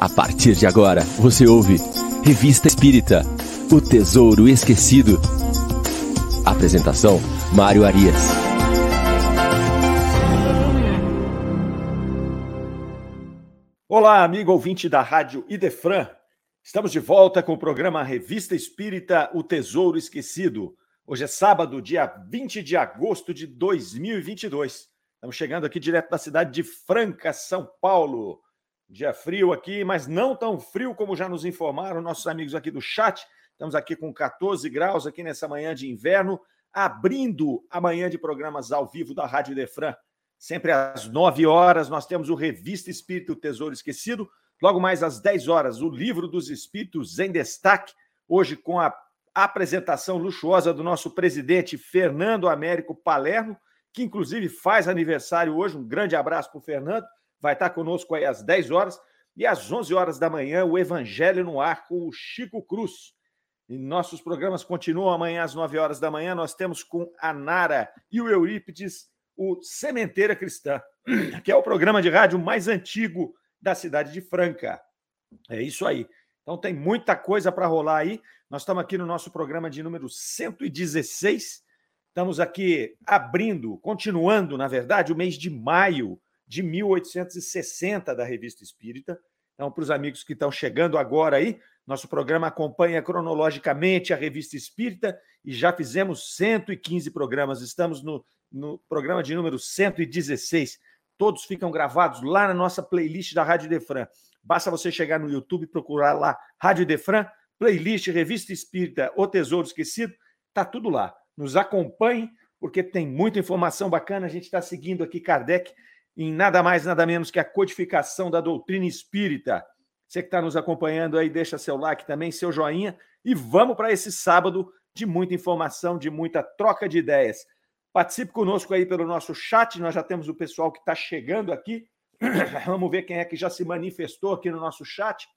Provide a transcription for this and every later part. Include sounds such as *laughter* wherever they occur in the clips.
A partir de agora, você ouve Revista Espírita O Tesouro Esquecido. Apresentação: Mário Arias. Olá, amigo ouvinte da Rádio Idefran. Estamos de volta com o programa Revista Espírita O Tesouro Esquecido. Hoje é sábado, dia 20 de agosto de 2022. Estamos chegando aqui direto da cidade de Franca, São Paulo. Dia frio aqui, mas não tão frio como já nos informaram nossos amigos aqui do chat. Estamos aqui com 14 graus aqui nessa manhã de inverno, abrindo a manhã de programas ao vivo da Rádio Defran. Sempre às 9 horas nós temos o Revista Espírito Tesouro Esquecido. Logo mais às 10 horas, o Livro dos Espíritos em Destaque. Hoje com a apresentação luxuosa do nosso presidente Fernando Américo Palermo, que inclusive faz aniversário hoje. Um grande abraço para o Fernando vai estar conosco aí às 10 horas. E às 11 horas da manhã, o Evangelho no Ar com o Chico Cruz. E nossos programas continuam amanhã às 9 horas da manhã. Nós temos com a Nara e o Eurípides o Sementeira Cristã, *clears throat* que é o programa de rádio mais antigo da cidade de Franca. É isso aí. Então tem muita coisa para rolar aí. Nós estamos aqui no nosso programa de número 116. Estamos aqui abrindo, continuando, na verdade, o mês de maio de 1860 da Revista Espírita. Então, para os amigos que estão chegando agora aí, nosso programa acompanha cronologicamente a Revista Espírita e já fizemos 115 programas. Estamos no, no programa de número 116. Todos ficam gravados lá na nossa playlist da Rádio Defran. Basta você chegar no YouTube e procurar lá Rádio Defran, playlist Revista Espírita, O Tesouro Esquecido, tá tudo lá. Nos acompanhe, porque tem muita informação bacana. A gente está seguindo aqui Kardec em nada mais, nada menos que a codificação da doutrina espírita. Você que está nos acompanhando aí, deixa seu like também, seu joinha, e vamos para esse sábado de muita informação, de muita troca de ideias. Participe conosco aí pelo nosso chat, nós já temos o pessoal que está chegando aqui. *clears throat* Vamos ver quem é que já se manifestou aqui no nosso chat.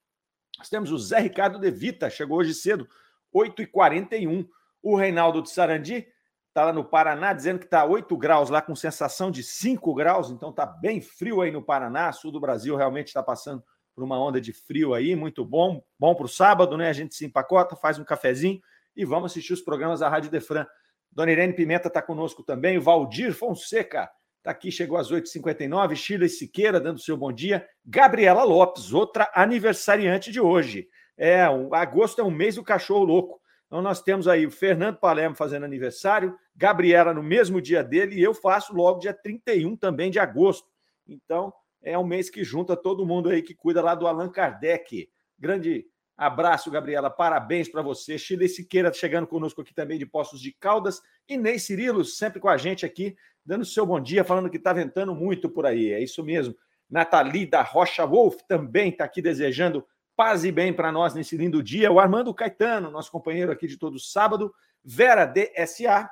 Nós temos o Zé Ricardo De Vita, chegou hoje cedo, 8h41. O Reinaldo de Sarandi, está lá no Paraná, dizendo que está 8 graus lá, com sensação de 5 graus, então está bem frio aí no Paraná, sul do Brasil realmente está passando por uma onda de frio aí, muito bom, bom para o sábado, né? A gente se empacota, faz um cafezinho e vamos assistir os programas da Rádio Defran. Dona Irene Pimenta está conosco também, o Valdir Fonseca está aqui, chegou às 8h59, Sheila Siqueira dando seu bom dia, Gabriela Lopes, outra aniversariante de hoje. É, um, agosto é um mês do cachorro louco. Então, nós temos aí o Fernando Palermo fazendo aniversário, Gabriela no mesmo dia dele, e eu faço logo dia 31 também de agosto. Então, é um mês que junta todo mundo aí que cuida lá do Allan Kardec. Grande abraço, Gabriela. Parabéns para você. Chile Siqueira chegando conosco aqui também de Poços de Caldas. E Ney Cirilo, sempre com a gente aqui, dando seu bom dia, falando que está ventando muito por aí. É isso mesmo. Nathalie da Rocha Wolf também está aqui desejando paz e bem para nós nesse lindo dia. O Armando Caetano, nosso companheiro aqui de todo sábado. Vera DSA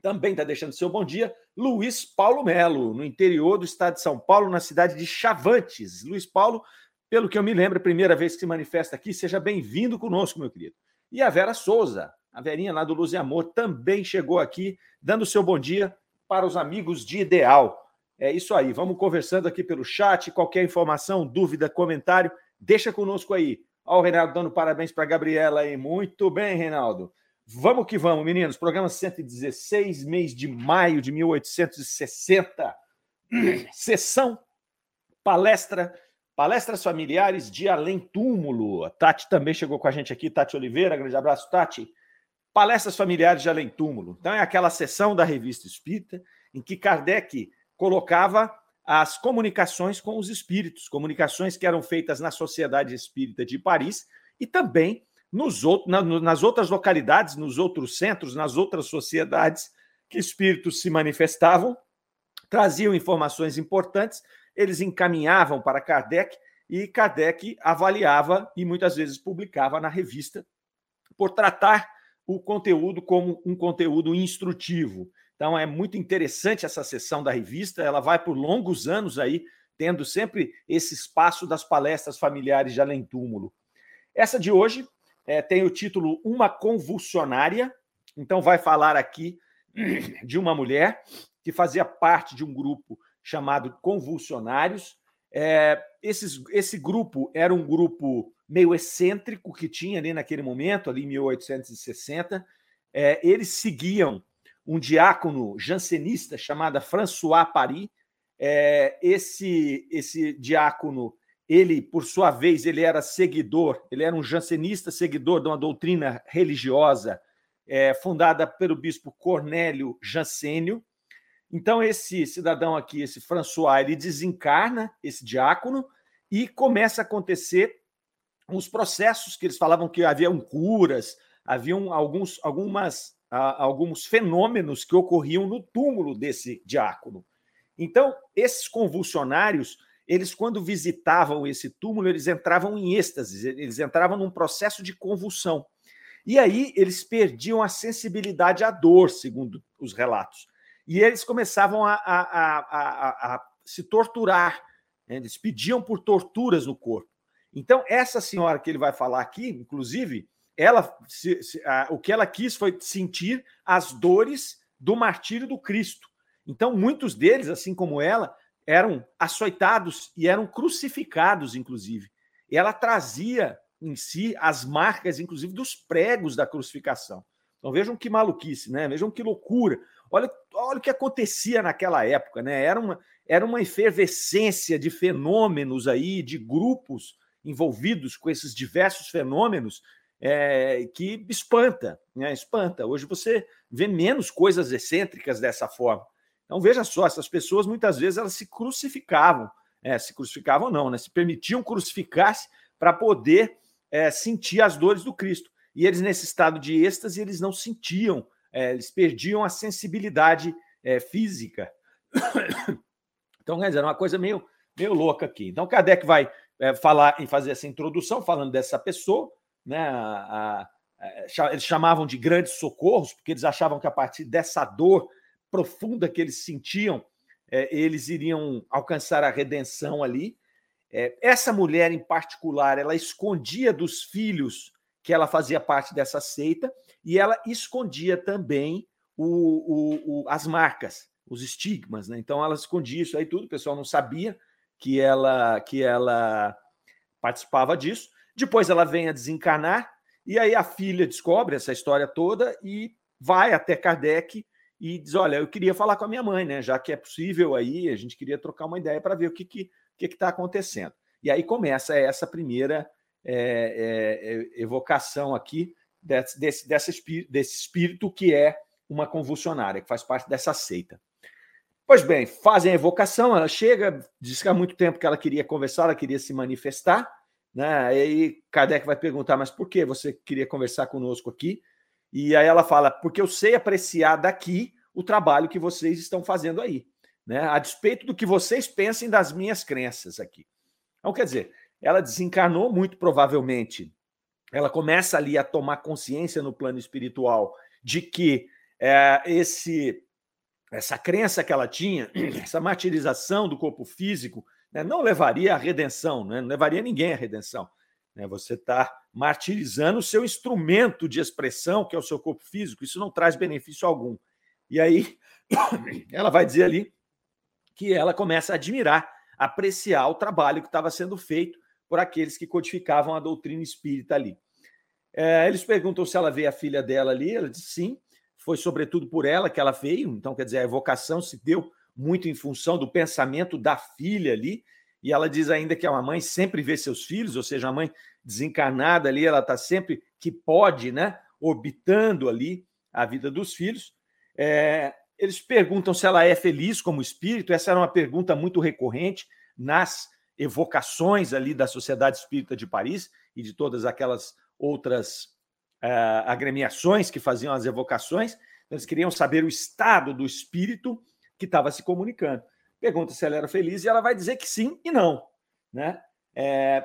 também está deixando seu bom dia. Luiz Paulo Melo, no interior do estado de São Paulo, na cidade de Chavantes. Luiz Paulo, pelo que eu me lembro, a primeira vez que se manifesta aqui, seja bem-vindo conosco, meu querido. E a Vera Souza, a Verinha lá do Luz e Amor, também chegou aqui, dando seu bom dia para os amigos de Ideal. É isso aí, vamos conversando aqui pelo chat. Qualquer informação, dúvida, comentário, Deixa conosco aí. Olha o Reinaldo dando parabéns para a Gabriela aí. Muito bem, Reinaldo. Vamos que vamos, meninos. Programa 116, mês de maio de 1860. *clears throat* Sessão, palestra, palestras familiares de além túmulo. A Tati também chegou com a gente aqui, Tati Oliveira. Grande abraço, Tati. Palestras familiares de além túmulo. Então, é aquela sessão da revista Espírita em que Kardec colocava as comunicações com os espíritos, comunicações que eram feitas na Sociedade Espírita de Paris e também nos outros, na, nas outras localidades, nos outros centros, nas outras sociedades que espíritos se manifestavam, traziam informações importantes, eles encaminhavam para Kardec e Kardec avaliava e muitas vezes publicava na revista por tratar o conteúdo como um conteúdo instrutivo. Então é muito interessante essa sessão da revista, ela vai por longos anos aí, tendo sempre esse espaço das palestras familiares de além túmulo. Essa de hoje é, tem o título Uma Convulsionária, então vai falar aqui *clears throat* de uma mulher que fazia parte de um grupo chamado Convulsionários. É, esses, esse grupo era um grupo meio excêntrico que tinha ali naquele momento, ali em 1860. É, eles seguiam um diácono jansenista chamado François Paris. É, esse, esse diácono, ele, por sua vez, ele era seguidor, ele era um jansenista, seguidor de uma doutrina religiosa é, fundada pelo bispo Cornélio Jansênio. Então, esse cidadão aqui, esse François, ele desencarna esse diácono e começa a acontecer uns processos que eles falavam que haviam curas, haviam alguns, algumas, alguns fenômenos que ocorriam no túmulo desse diácono. Então, esses convulsionários, eles, quando visitavam esse túmulo, eles entravam em êxtase, eles entravam num processo de convulsão. E aí eles perdiam a sensibilidade à dor, segundo os relatos. E eles começavam a, a, a, a se torturar, né? eles pediam por torturas no corpo. Então, essa senhora que ele vai falar aqui, inclusive, ela se, se, a, o que ela quis foi sentir as dores do martírio do Cristo. Então, muitos deles, assim como ela, eram açoitados e eram crucificados, inclusive. E ela trazia em si as marcas, inclusive, dos pregos da crucificação. Então vejam que maluquice, né? Vejam que loucura. Olha, olha o que acontecia naquela época, né? Era uma, era uma efervescência de fenômenos aí, de grupos envolvidos com esses diversos fenômenos é, que espanta, né? espanta. Hoje você vê menos coisas excêntricas dessa forma. Então veja só, essas pessoas muitas vezes elas se crucificavam, é, se crucificavam não, né? Se permitiam crucificar-se para poder é, sentir as dores do Cristo. E eles nesse estado de êxtase eles não sentiam, é, eles perdiam a sensibilidade é, física. *coughs* Então, quer dizer, é uma coisa meio, meio louca aqui. Então, Kardec vai é, falar em fazer essa introdução, falando dessa pessoa, né? A, a, eles chamavam de grandes socorros, porque eles achavam que a partir dessa dor profunda que eles sentiam, é, eles iriam alcançar a redenção ali. É, essa mulher em particular, ela escondia dos filhos que ela fazia parte dessa seita e ela escondia também o, o, o, as marcas, os estigmas, né? Então ela escondia isso aí tudo, o pessoal não sabia que ela que ela participava disso. Depois ela vem a desencarnar e aí a filha descobre essa história toda e vai até Kardec e diz: Olha, eu queria falar com a minha mãe, né? Já que é possível aí, a gente queria trocar uma ideia para ver o que que que está acontecendo. E aí começa essa primeira é, é, evocação aqui desse, desse, desse espírito que é uma convulsionária, que faz parte dessa seita. Pois bem, fazem a evocação, ela chega, diz que há muito tempo que ela queria conversar, ela queria se manifestar, né? Aí Kardec vai perguntar, mas por que você queria conversar conosco aqui? E aí ela fala, porque eu sei apreciar daqui o trabalho que vocês estão fazendo aí, né? A despeito do que vocês pensem das minhas crenças aqui. Então, quer dizer, ela desencarnou muito provavelmente. Ela começa ali a tomar consciência no plano espiritual de que é, esse essa crença que ela tinha, *clears throat* essa martirização do corpo físico, né, não levaria à redenção, né, não levaria ninguém à redenção. Né, você está martirizando o seu instrumento de expressão, que é o seu corpo físico, isso não traz benefício algum. E aí, *coughs* ela vai dizer ali que ela começa a admirar, apreciar o trabalho que estava sendo feito por aqueles que codificavam a doutrina espírita ali. É, eles perguntam se ela vê a filha dela ali, ela diz sim, foi sobretudo por ela que ela veio, então quer dizer, a evocação se deu muito em função do pensamento da filha ali, e ela diz ainda que a mãe sempre vê seus filhos, ou seja, a mãe desencarnada ali, ela está sempre que pode, né, orbitando ali a vida dos filhos. É, eles perguntam se ela é feliz como espírito, essa era uma pergunta muito recorrente nas evocações ali da Sociedade Espírita de Paris e de todas aquelas outras uh, agremiações que faziam as evocações, então eles queriam saber o estado do espírito que estava se comunicando. Pergunta se ela era feliz e ela vai dizer que sim e não. Né? É,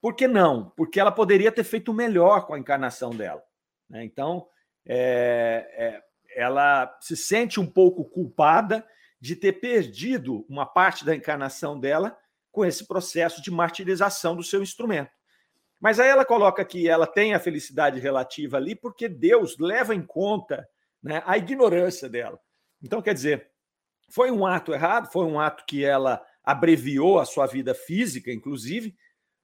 por que não? Porque ela poderia ter feito melhor com a encarnação dela. Né? Então, é, é, ela se sente um pouco culpada de ter perdido uma parte da encarnação dela com esse processo de martirização do seu instrumento. Mas aí ela coloca que ela tem a felicidade relativa ali porque Deus leva em conta né, a ignorância dela. Então, quer dizer, foi um ato errado, foi um ato que ela abreviou a sua vida física, inclusive,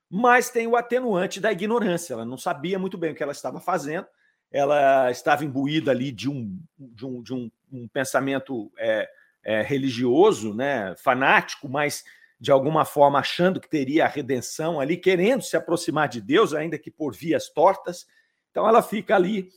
mas tem o atenuante da ignorância. Ela não sabia muito bem o que ela estava fazendo, ela estava imbuída ali de um, de um, de um, um pensamento é, é, religioso, né, fanático, mas de alguma forma achando que teria a redenção ali, querendo se aproximar de Deus, ainda que por vias tortas. Então ela fica ali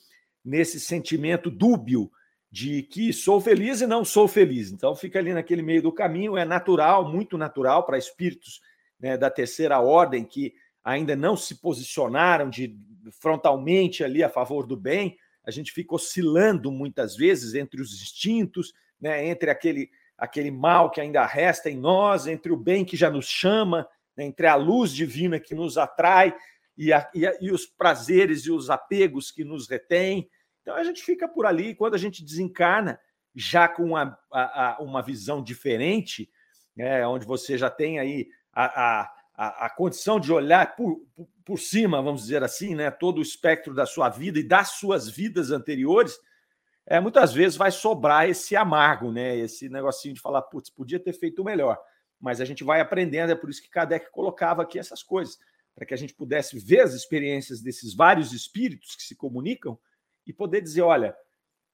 nesse sentimento dúbio de que sou feliz e não sou feliz. Então fica ali naquele meio do caminho, é natural, muito natural para espíritos né, da terceira ordem que ainda não se posicionaram de frontalmente ali a favor do bem. A gente fica oscilando muitas vezes entre os instintos, né, entre aquele aquele mal que ainda resta em nós, entre o bem que já nos chama, né, entre a luz divina que nos atrai e, a, e, a, e, os prazeres e os apegos que nos retêm. Então a gente fica por ali, quando a gente desencarna, já com uma, a, uma visão diferente, né, onde você já tem aí a, a, a condição de olhar por, por, por cima, vamos dizer assim, né, todo o espectro da sua vida e das suas vidas anteriores, é, muitas vezes vai sobrar esse amargo, né? Esse negocinho de falar, putz, podia ter feito melhor. Mas a gente vai aprendendo, é por isso que Kardec colocava aqui essas coisas, para que a gente pudesse ver as experiências desses vários espíritos que se comunicam e poder dizer: olha,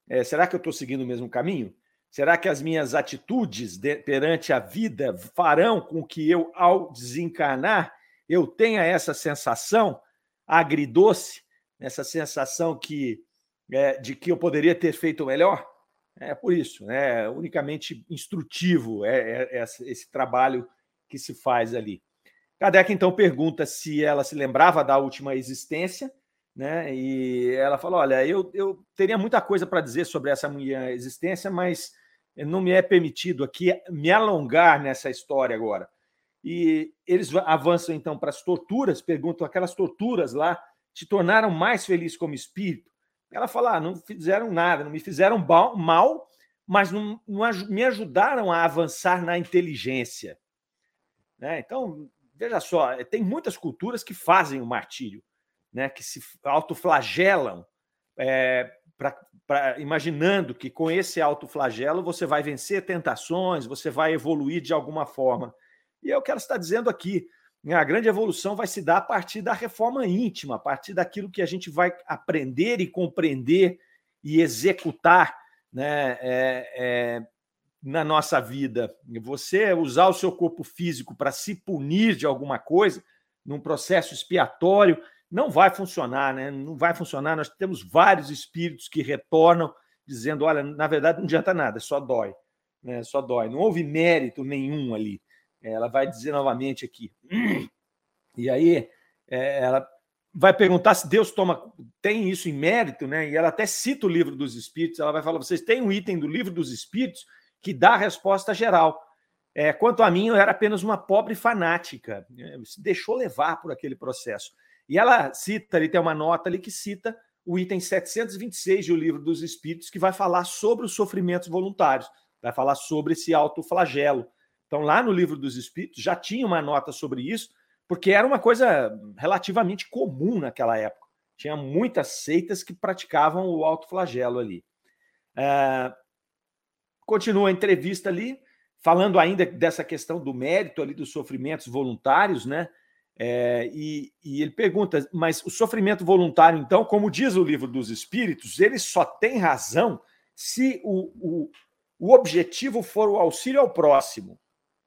é, será que eu estou seguindo o mesmo caminho? Será que as minhas atitudes de, perante a vida farão com que eu, ao desencarnar, eu tenha essa sensação agridoce, essa sensação que é, de que eu poderia ter feito melhor? É por isso, é unicamente instrutivo é, é, é esse trabalho que se faz ali. Kardec então pergunta se ela se lembrava da última existência, né? E ela falou: Olha, eu, eu teria muita coisa para dizer sobre essa minha existência, mas não me é permitido aqui me alongar nessa história agora. E eles avançam então para as torturas, perguntam: aquelas torturas lá te tornaram mais feliz como espírito? Ela fala: ah, não fizeram nada, não me fizeram mal, mas não, não me ajudaram a avançar na inteligência. Né? Então, veja só, tem muitas culturas que fazem o martírio, né? que se autoflagelam, é, pra, pra, imaginando que com esse autoflagelo você vai vencer tentações, você vai evoluir de alguma forma. E o que ela está dizendo aqui. Né, a grande evolução vai se dar a partir da reforma íntima, a partir daquilo que a gente vai aprender e compreender e executar né, é, é, na nossa vida. Você usar o seu corpo físico para se punir de alguma coisa, num processo expiatório, não vai funcionar, né? Não vai funcionar. Nós temos vários espíritos que retornam dizendo: olha, na verdade não adianta nada, só dói. Né? Só dói. Não houve mérito nenhum ali. Ela vai dizer novamente aqui. *clears throat* E aí é, ela vai perguntar se Deus toma tem isso em mérito, né? E ela até cita o livro dos Espíritos. Ela vai falar: vocês têm um item do livro dos Espíritos que dá a resposta geral. É, quanto a mim, eu era apenas uma pobre fanática, né? se deixou levar por aquele processo. E ela cita, ali tem uma nota ali que cita o item 726 do livro dos Espíritos, que vai falar sobre os sofrimentos voluntários, vai falar sobre esse autoflagelo. Então, lá no livro dos Espíritos já tinha uma nota sobre isso, porque era uma coisa relativamente comum naquela época. Tinha muitas seitas que praticavam o autoflagelo ali. É... Continua a entrevista ali, falando ainda dessa questão do mérito ali dos sofrimentos voluntários, né? É, e, e, ele pergunta, mas o sofrimento voluntário, então, como diz o livro dos Espíritos, ele só tem razão se o, o, o objetivo for o auxílio ao próximo.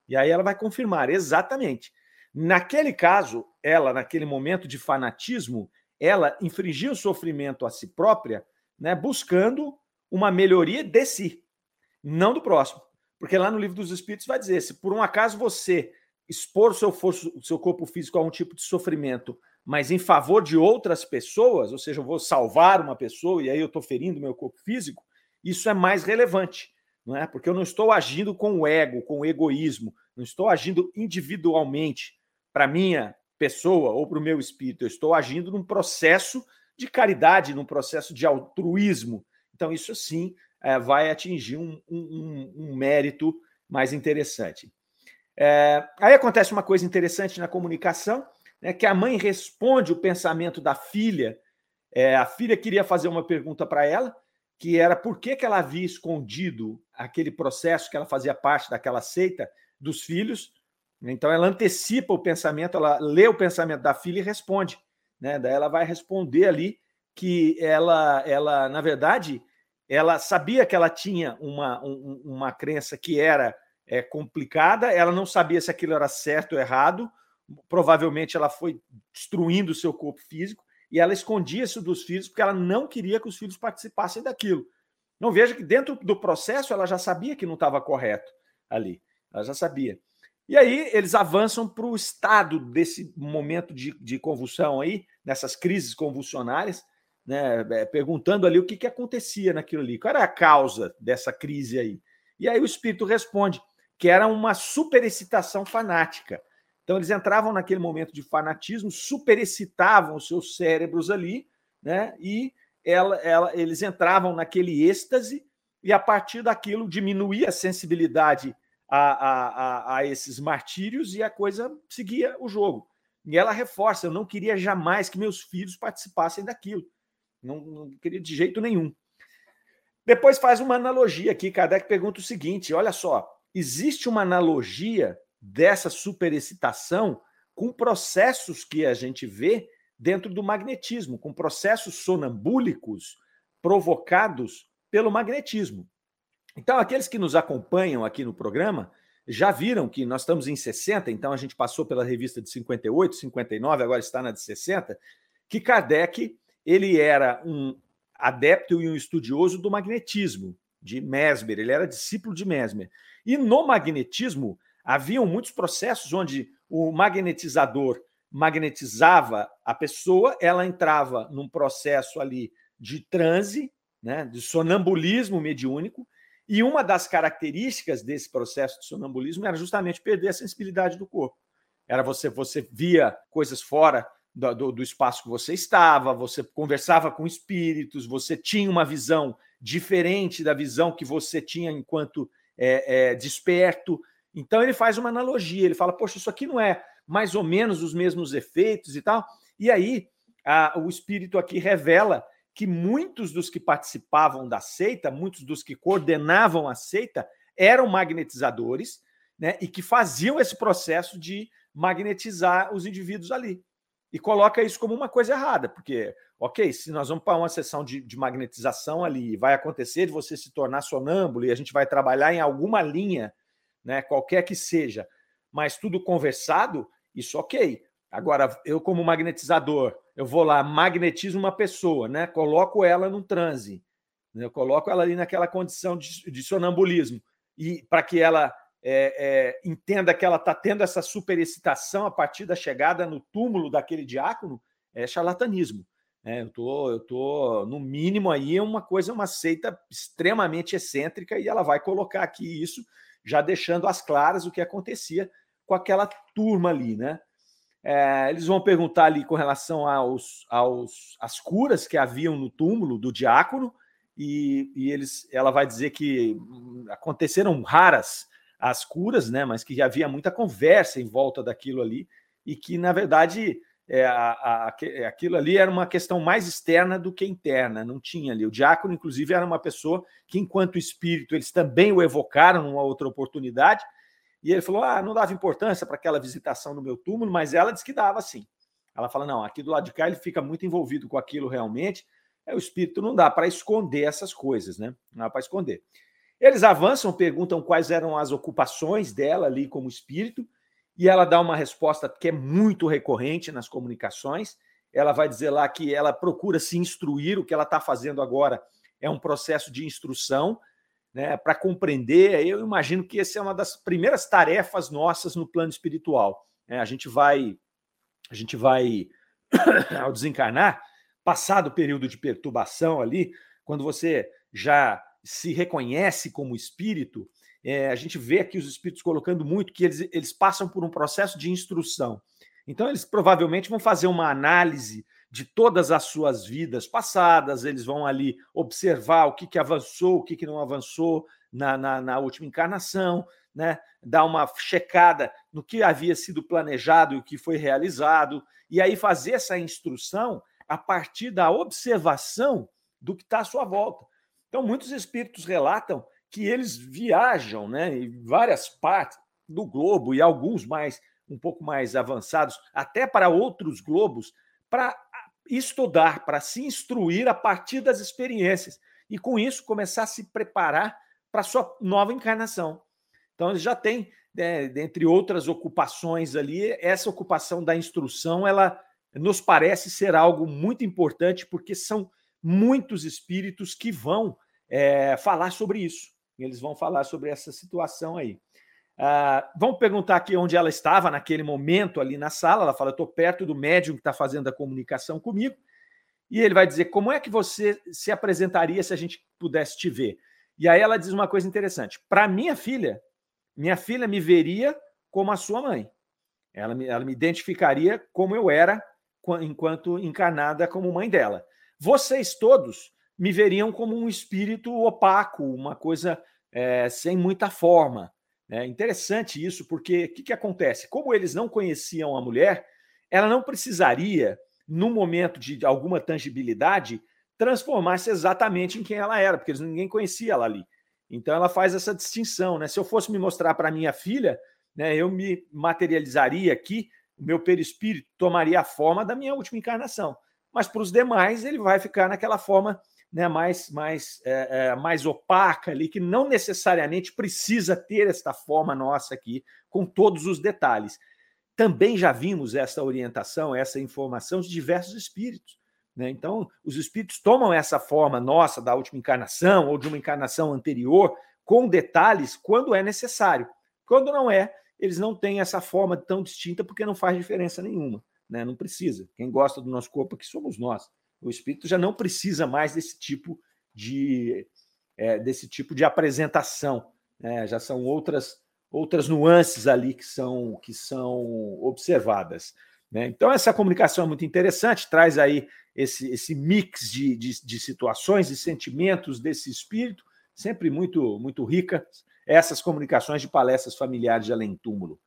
E aí ela vai confirmar exatamente. Naquele caso, ela, naquele momento de fanatismo, ela infligiu sofrimento a si própria, né, buscando uma melhoria de si, não do próximo. Porque lá no livro dos Espíritos vai dizer: se por um acaso você expor seu, seu corpo físico a um tipo de sofrimento, mas em favor de outras pessoas, ou seja, eu vou salvar uma pessoa e aí eu estou ferindo meu corpo físico, isso é mais relevante não é? Porque eu não estou agindo com o ego, com o egoísmo, não estou agindo individualmente para minha pessoa ou para o meu espírito, eu estou agindo num processo de caridade, num processo de altruísmo. Então, isso sim é, vai atingir um, um, um, mérito mais interessante. É, aí acontece uma coisa interessante na comunicação, né, que a mãe responde o pensamento da filha. É, a filha queria fazer uma pergunta para ela, que era por que, que ela havia escondido aquele processo que ela fazia parte daquela seita dos filhos, Então ela antecipa o pensamento, ela lê o pensamento da filha e responde. Né? Daí ela vai responder ali que ela, ela na verdade, ela sabia que ela tinha uma, um, uma crença que era é, complicada, ela não sabia se aquilo era certo ou errado, provavelmente ela foi destruindo o seu corpo físico e ela escondia isso dos filhos porque ela não queria que os filhos participassem daquilo. Não veja que dentro do processo ela já sabia que não estava correto ali, ela já sabia. E aí eles avançam para o estado desse momento de, de, convulsão aí, nessas crises convulsionárias, né, é, perguntando ali o que, que acontecia naquilo ali, qual era a causa dessa crise aí. E aí o espírito responde que era uma superexcitação fanática. Então eles entravam naquele momento de fanatismo, superexcitavam os seus cérebros ali, né? E ela, ela, eles entravam naquele êxtase e a partir daquilo diminuía a sensibilidade a, a, a, a esses martírios e a coisa seguia o jogo. E ela reforça: eu não queria jamais que meus filhos participassem daquilo. Não, não queria de jeito nenhum. Depois faz uma analogia aqui. Kardec pergunta o seguinte: olha só, existe uma analogia dessa superexcitação com processos que a gente vê dentro do magnetismo, com processos sonambúlicos provocados pelo magnetismo. Então, aqueles que nos acompanham aqui no programa já viram que nós estamos em 60, então a gente passou pela revista de 58, 59, agora está na de 60, que Kardec ele era um adepto e um estudioso do magnetismo, de Mesmer, ele era discípulo de Mesmer. E no magnetismo haviam muitos processos onde o magnetizador magnetizava a pessoa, ela entrava num processo ali de transe, né, de sonambulismo mediúnico, e uma das características desse processo de sonambulismo era justamente perder a sensibilidade do corpo. Era você, você via coisas fora do, do, do, espaço que você estava, você conversava com espíritos, você tinha uma visão diferente da visão que você tinha enquanto é, é, desperto. Então ele faz uma analogia, ele fala, poxa, isso aqui não é mais ou menos os mesmos efeitos e tal. E aí a, o espírito aqui revela que muitos dos que participavam da seita, muitos dos que coordenavam a seita, eram magnetizadores, né, e que faziam esse processo de magnetizar os indivíduos ali. E coloca isso como uma coisa errada, porque, ok, se nós vamos para uma sessão de, de magnetização ali, vai acontecer de você se tornar sonâmbulo e a gente vai trabalhar em alguma linha, né, qualquer que seja, mas tudo conversado, isso ok. Agora, eu, como magnetizador, eu vou lá, magnetizo uma pessoa, né? Coloco ela num transe, né? eu coloco ela ali naquela condição de, de sonambulismo, e para que ela é, é, entenda que ela está tendo essa superexcitação a partir da chegada no túmulo daquele diácono, é charlatanismo. Né? Eu tô, eu tô no mínimo aí uma coisa, uma seita extremamente excêntrica e ela vai colocar aqui isso, já deixando às claras o que acontecia com aquela turma ali, né? É, eles vão perguntar ali com relação aos, aos às curas que haviam no túmulo do diácono, e, e eles, ela vai dizer que aconteceram raras as curas, né, mas que havia muita conversa em volta daquilo ali, e que, na verdade, é, a, a, aquilo ali era uma questão mais externa do que interna, não tinha ali. O diácono, inclusive, era uma pessoa que, enquanto espírito, eles também o evocaram numa outra oportunidade, e ele falou: ah, não dava importância para aquela visitação no meu túmulo, mas ela disse que dava sim. Ela fala: não, aqui do lado de cá ele fica muito envolvido com aquilo realmente. É, o espírito não dá para esconder essas coisas, né? Não dá para esconder. Eles avançam, perguntam quais eram as ocupações dela ali como espírito, e ela dá uma resposta que é muito recorrente nas comunicações. Ela vai dizer lá que ela procura se instruir, o que ela está fazendo agora é um processo de instrução, né, para compreender. Eu imagino que essa é uma das primeiras tarefas nossas no plano espiritual. Né? A gente vai, a gente vai *coughs* ao desencarnar, passado o período de perturbação ali, quando você já se reconhece como espírito, é, a gente vê aqui os espíritos colocando muito que eles, eles passam por um processo de instrução. Então, eles provavelmente vão fazer uma análise de todas as suas vidas passadas, eles vão ali observar o que, que avançou, o que, que não avançou na, na, na última encarnação, né? dar uma checada no que havia sido planejado e o que foi realizado, e aí fazer essa instrução a partir da observação do que está à sua volta. Então, muitos espíritos relatam que eles viajam né, em várias partes, do globo e alguns mais um pouco mais avançados, até para outros globos, para estudar, para se instruir a partir das experiências e com isso começar a se preparar para sua nova encarnação. Então ele já tem, né, dentre outras ocupações ali, essa ocupação da instrução, ela nos parece ser algo muito importante porque são muitos espíritos que vão é, falar sobre isso. Eles vão falar sobre essa situação aí. Ah, vamos perguntar aqui onde ela estava naquele momento ali na sala. Ela fala: estou perto do médium que está fazendo a comunicação comigo. E ele vai dizer: como é que você se apresentaria se a gente pudesse te ver? E aí ela diz uma coisa interessante: para minha filha, minha filha me veria como a sua mãe. Ela me, ela me identificaria como eu era enquanto encarnada como mãe dela. Vocês todos me veriam como um espírito opaco, uma coisa é, sem muita forma. É interessante isso, porque o que, que acontece? Como eles não conheciam a mulher, ela não precisaria, no momento de alguma tangibilidade, transformar-se exatamente em quem ela era, porque ninguém conhecia ela ali. Então ela faz essa distinção. Né? Se eu fosse me mostrar para minha filha, né, eu me materializaria aqui, o meu perispírito tomaria a forma da minha última encarnação. Mas para os demais, ele vai ficar naquela forma né, mais, mais, é, é, mais opaca ali, que não necessariamente precisa ter esta forma nossa aqui, com todos os detalhes. Também já vimos essa orientação, essa informação de diversos espíritos. Né? Então, os espíritos tomam essa forma nossa da última encarnação ou de uma encarnação anterior com detalhes quando é necessário. Quando não é, eles não têm essa forma tão distinta porque não faz diferença nenhuma. Né? Não precisa. Quem gosta do nosso corpo aqui somos nós. O espírito já não precisa mais desse tipo de, é, desse tipo de apresentação. Né? Já são outras outras nuances ali que são que são observadas. Né? Então essa comunicação é muito interessante, traz aí esse, esse mix de, de, de situações e sentimentos desse espírito, sempre muito muito rica. Essas comunicações de palestras familiares de além túmulo.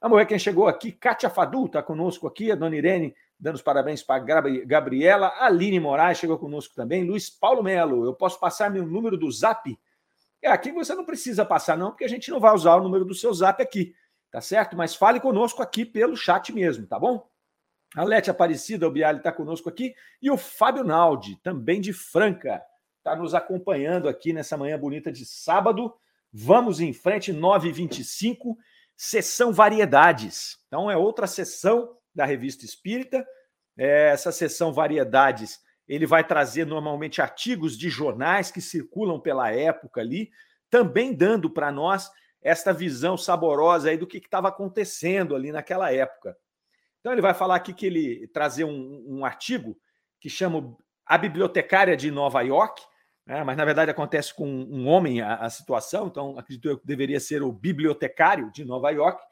Vamos ver quem chegou aqui. Kátia Fadu está conosco aqui, a dona Irene dando os parabéns para Gabriela. Aline Moraes chegou conosco também. Luiz Paulo Melo, eu posso passar meu número do zap? É, aqui você não precisa passar, não, porque a gente não vai usar o número do seu zap aqui, tá certo? Mas fale conosco aqui pelo chat mesmo, tá bom? A Lete Aparecida, o Bialy está conosco aqui. E o Fábio Naldi, também de Franca, está nos acompanhando aqui nessa manhã bonita de sábado. Vamos em frente, 9h25, sessão variedades. Então, é outra sessão da Revista Espírita. É, essa sessão Variedades, ele vai trazer normalmente artigos de jornais que circulam pela época ali, também dando para nós esta visão saborosa aí do que estava acontecendo ali naquela época. Então ele vai falar aqui que ele trazer um, um artigo que chama A Bibliotecária de Nova York, né, mas na verdade acontece com um homem a, a, situação, então acredito eu que deveria ser o bibliotecário de Nova York,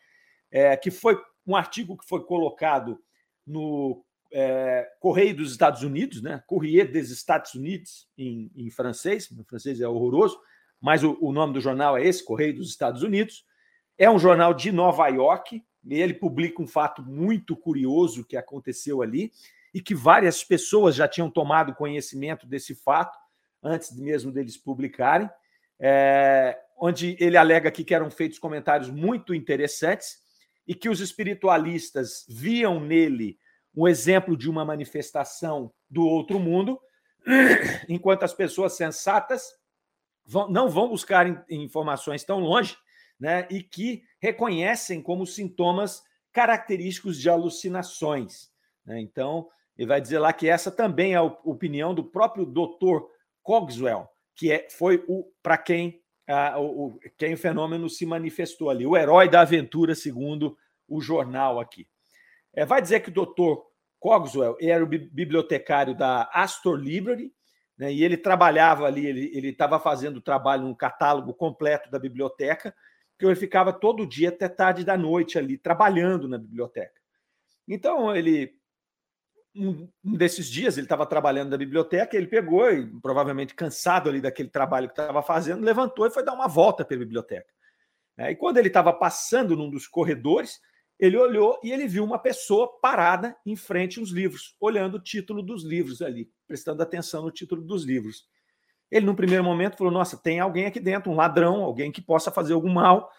é, que foi um artigo que foi colocado no é, Correio dos Estados Unidos, né? Courrier des Estados Unidos, em, em francês, o francês é horroroso, mas o, o, nome do jornal é esse, Correio dos Estados Unidos. É um jornal de Nova York, e ele publica um fato muito curioso que aconteceu ali, e que várias pessoas já tinham tomado conhecimento desse fato, antes mesmo deles publicarem, é, onde ele alega aqui que eram feitos comentários muito interessantes, e que os espiritualistas viam nele um exemplo de uma manifestação do outro mundo, *clears throat* enquanto as pessoas sensatas vão, não vão buscar informações tão longe, né, e que reconhecem como sintomas característicos de alucinações. Né? Então, ele vai dizer lá que essa também é a opinião do próprio doutor Cogswell, que é, foi o para quem ah, o, o, quem o fenômeno se manifestou ali, o herói da aventura, segundo o jornal aqui. É, vai dizer que o doutor Cogswell era o bibliotecário da Astor Library, né, e ele trabalhava ali, ele estava fazendo trabalho no catálogo completo da biblioteca, que ele ficava todo dia até tarde da noite ali, trabalhando na biblioteca. Então, ele um desses dias ele estava trabalhando na biblioteca, ele pegou e provavelmente cansado ali daquele trabalho que estava fazendo, levantou e foi dar uma volta pela biblioteca. É, e quando ele estava passando num dos corredores, ele olhou e ele viu uma pessoa parada em frente aos livros, olhando o título dos livros ali, prestando atenção no título dos livros. Ele, num primeiro momento, falou: Nossa, tem alguém aqui dentro, um ladrão, alguém que possa fazer algum mal.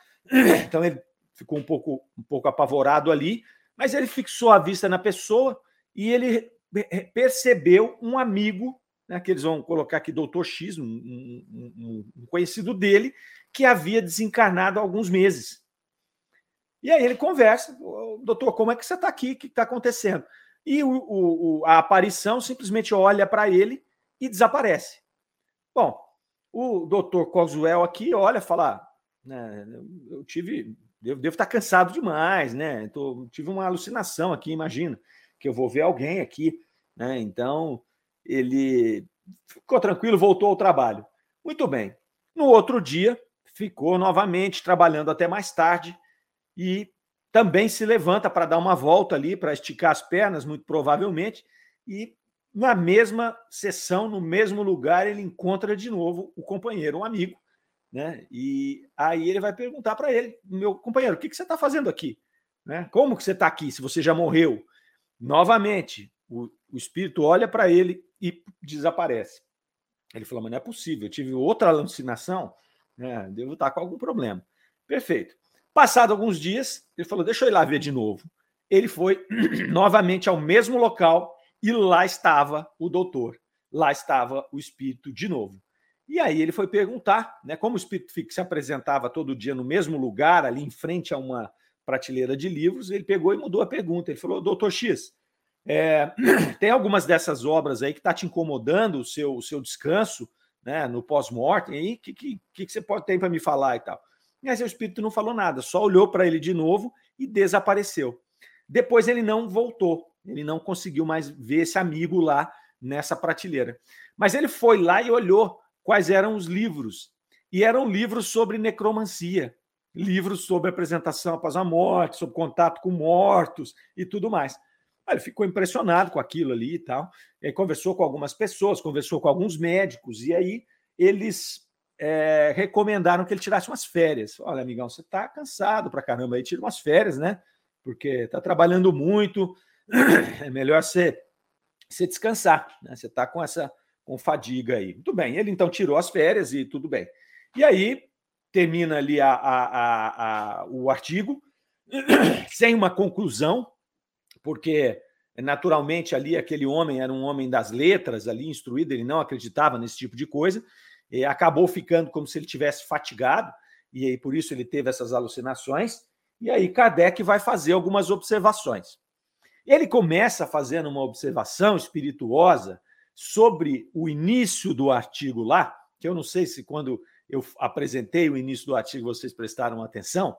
Então ele ficou um pouco, um pouco apavorado ali, mas ele fixou a vista na pessoa e ele percebeu um amigo, né, que eles vão colocar aqui, doutor X, um, um, um conhecido dele, que havia desencarnado há alguns meses. E aí ele conversa, doutor, como é que você está aqui? O que está acontecendo? E o, o, a aparição simplesmente olha para ele e desaparece. Bom, o doutor Cosuel aqui olha, fala, né, eu tive, eu devo estar cansado demais, né? Tô, tive uma alucinação aqui, imagina, que eu vou ver alguém aqui, né? Então ele ficou tranquilo, voltou ao trabalho. Muito bem. No outro dia, ficou novamente trabalhando até mais tarde e também se levanta para dar uma volta ali, para esticar as pernas, muito provavelmente, e na mesma sessão, no mesmo lugar, ele encontra de novo o companheiro, um amigo, né? E aí ele vai perguntar para ele, meu companheiro, o que, que você está fazendo aqui? Né? Como que você está aqui se você já morreu? Novamente, o, o espírito olha para ele e desaparece. Ele falou, mas não é possível, eu tive outra alucinação, né? devo estar com algum problema. Perfeito. Passado alguns dias, ele falou, deixa eu ir lá ver de novo. Ele foi *clears throat* novamente ao mesmo local e lá estava o doutor, lá estava o espírito de novo. E aí ele foi perguntar, né, como o espírito se apresentava todo dia no mesmo lugar, ali em frente a uma prateleira de livros, ele pegou e mudou a pergunta. Ele falou: Doutor X, é, *clears throat* tem algumas dessas obras aí que está te incomodando o seu, o seu descanso né, no pós-mortem aí? Que, que, que, você pode ter para me falar e tal? Aí o espírito não falou nada, só olhou para ele de novo e desapareceu. Depois ele não voltou. Ele não conseguiu mais ver esse amigo lá nessa prateleira. Mas ele foi lá e olhou quais eram os livros. E eram livros sobre necromancia, livros sobre apresentação após a morte, sobre contato com mortos e tudo mais. Ele ficou impressionado com aquilo ali e tal. Ele conversou com algumas pessoas, conversou com alguns médicos, e aí eles é, recomendaram que ele tirasse umas férias. Olha, amigão, você está cansado para caramba aí, tira umas férias, né? Porque está trabalhando muito, *clears throat* é melhor você, você descansar, né? Você está com essa com fadiga aí. Muito bem, ele então tirou as férias e tudo bem. E aí termina ali a, a, a, o artigo *clears throat* sem uma conclusão, porque naturalmente ali aquele homem era um homem das letras, ali instruído, ele não acreditava nesse tipo de coisa, e acabou ficando como se ele tivesse fatigado, e aí por isso ele teve essas alucinações. E aí Kardec vai fazer algumas observações. Ele começa fazendo uma observação espirituosa sobre o início do artigo lá, que eu não sei se quando eu apresentei o início do artigo vocês prestaram atenção,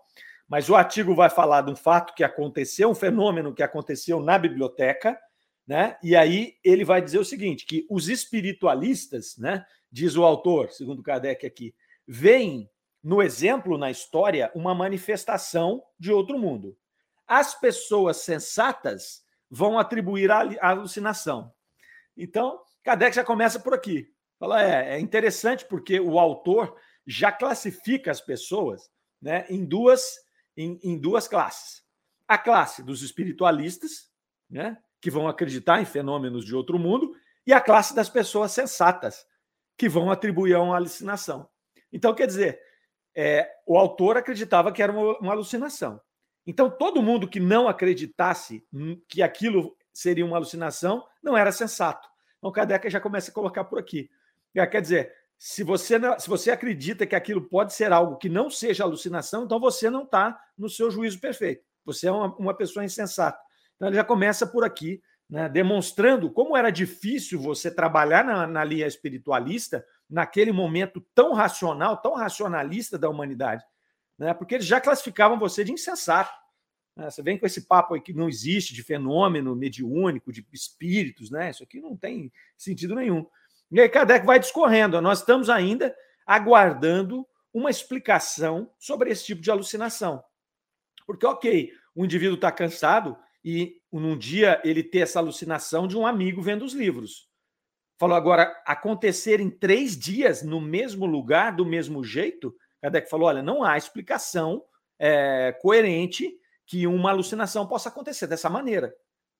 mas o artigo vai falar de um fato que aconteceu, um fenômeno que aconteceu na biblioteca, né? E aí ele vai dizer o seguinte: que os espiritualistas, né, diz o autor, segundo Kardec aqui, veem no exemplo na história uma manifestação de outro mundo as pessoas sensatas vão atribuir a alucinação. Então, Kardec já começa por aqui. Fala, é, é interessante porque o autor já classifica as pessoas né, em, duas, em, em duas classes. A classe dos espiritualistas, né, que vão acreditar em fenômenos de outro mundo, e a classe das pessoas sensatas, que vão atribuir a uma alucinação. Então, quer dizer, é, o autor acreditava que era uma, uma alucinação. Então, todo mundo que não acreditasse que aquilo seria uma alucinação não era sensato. Então, Kardec já começa a colocar por aqui. Quer dizer, se você, não, se você acredita que aquilo pode ser algo que não seja alucinação, então você não está no seu juízo perfeito. Você é uma, uma pessoa insensata. Então, ele já começa por aqui, né, demonstrando como era difícil você trabalhar na, na linha espiritualista naquele momento tão racional, tão racionalista da humanidade né? porque eles já classificavam você de insensato. Né? Você vem com esse papo aí que não existe de fenômeno mediúnico, de espíritos, né? Isso aqui não tem sentido nenhum. E aí Kardec vai discorrendo. Nós estamos ainda aguardando uma explicação sobre esse tipo de alucinação. Porque, ok, o indivíduo está cansado e num dia ele ter essa alucinação de um amigo vendo os livros. Falou agora, acontecer em três dias no mesmo lugar, do mesmo jeito, Kardec falou: olha, não há explicação é, coerente que uma alucinação possa acontecer dessa maneira.